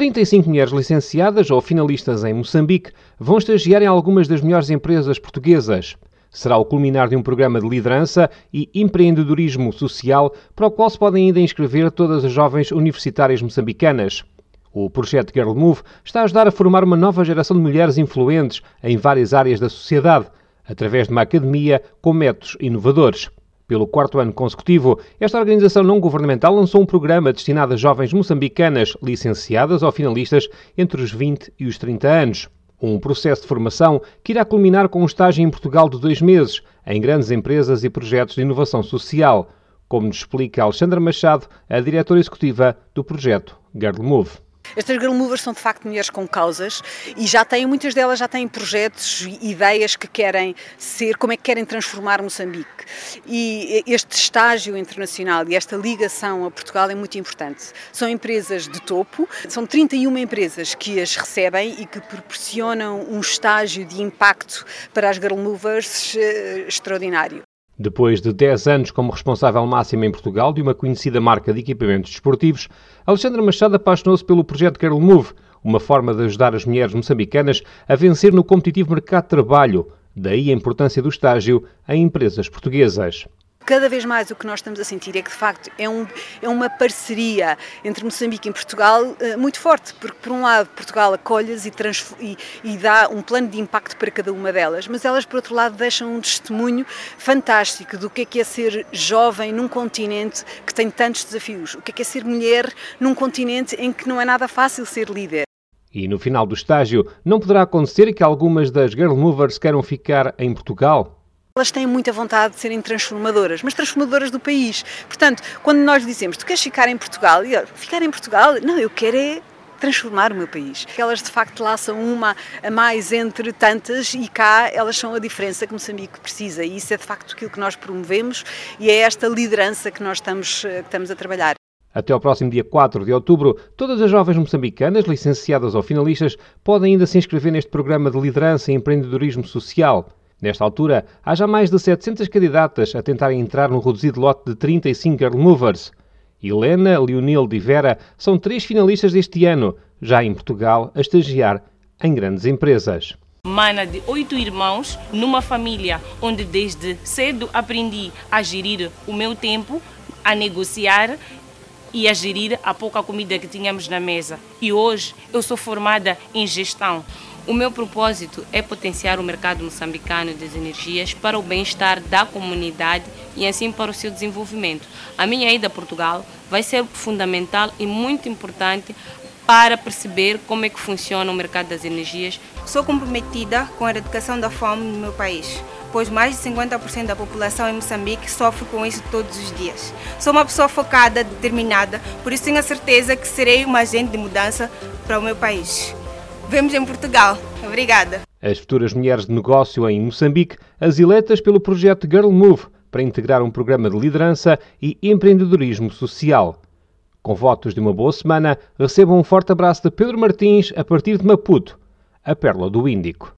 35 mulheres licenciadas ou finalistas em Moçambique vão estagiar em algumas das melhores empresas portuguesas. Será o culminar de um programa de liderança e empreendedorismo social para o qual se podem ainda inscrever todas as jovens universitárias moçambicanas. O projeto Girl Move está a ajudar a formar uma nova geração de mulheres influentes em várias áreas da sociedade, através de uma academia com métodos inovadores. Pelo quarto ano consecutivo, esta organização não governamental lançou um programa destinado a jovens moçambicanas licenciadas ou finalistas entre os 20 e os 30 anos. Um processo de formação que irá culminar com um estágio em Portugal de dois meses, em grandes empresas e projetos de inovação social, como nos explica Alexandra Machado, a diretora executiva do projeto Girl Move. Estas girl movers são de facto mulheres com causas e já têm, muitas delas já têm projetos e ideias que querem ser, como é que querem transformar Moçambique. E este estágio internacional e esta ligação a Portugal é muito importante. São empresas de topo, são 31 empresas que as recebem e que proporcionam um estágio de impacto para as girl movers eh, extraordinário. Depois de 10 anos como responsável máxima em Portugal de uma conhecida marca de equipamentos desportivos, Alexandra Machado apaixonou-se pelo projeto Girl Move, uma forma de ajudar as mulheres moçambicanas a vencer no competitivo mercado de trabalho, daí a importância do estágio em empresas portuguesas cada vez mais o que nós estamos a sentir é que de facto é, um, é uma parceria entre Moçambique e Portugal uh, muito forte, porque por um lado Portugal acolhe-as e, e, e, dá um plano de impacto para cada uma delas, mas elas por outro lado deixam um testemunho fantástico do que é que é ser jovem num continente que tem tantos desafios, o que é que é ser mulher num continente em que não é nada fácil ser líder. E no final do estágio, não poderá acontecer que algumas das Girl Movers queiram ficar em Portugal? Elas têm muita vontade de serem transformadoras, mas transformadoras do país. Portanto, quando nós dizemos, tu queres ficar em Portugal? E, ficar em Portugal? Não, eu quero é transformar o meu país. Elas de facto lá são uma a mais entre tantas e cá elas são a diferença que Moçambique precisa e isso é de facto aquilo que nós promovemos e é esta liderança que nós estamos, que estamos a trabalhar. Até ao próximo dia 4 de outubro, todas as jovens moçambicanas, licenciadas ou finalistas, podem ainda se inscrever neste programa de liderança e empreendedorismo social. Nesta altura, há já mais de 700 candidatas a tentarem entrar no reduzido lote de 35 Girl Movers. Helena, Leonil e Vera são três finalistas deste ano, já em Portugal, a estagiar em grandes empresas. Mana de oito irmãos, numa família onde desde cedo aprendi a gerir o meu tempo, a negociar e a gerir a pouca comida que tínhamos na mesa. E hoje eu sou formada em gestão. O meu propósito é potenciar o mercado moçambicano das energias para o bem-estar da comunidade e assim para o seu desenvolvimento. A minha ida a Portugal vai ser fundamental e muito importante para perceber como é que funciona o mercado das energias. Sou comprometida com a erradicação da fome no meu país, pois mais de 50% da população em Moçambique sofre com isso todos os dias. Sou uma pessoa focada, determinada, por isso tenho a certeza que serei uma agente de mudança para o meu país. Vemos em Portugal. Obrigada. As futuras mulheres de negócio em Moçambique, as eleitas pelo projeto Girl Move, para integrar um programa de liderança e empreendedorismo social. Com votos de uma boa semana, recebam um forte abraço de Pedro Martins a partir de Maputo, a Pérola do Índico.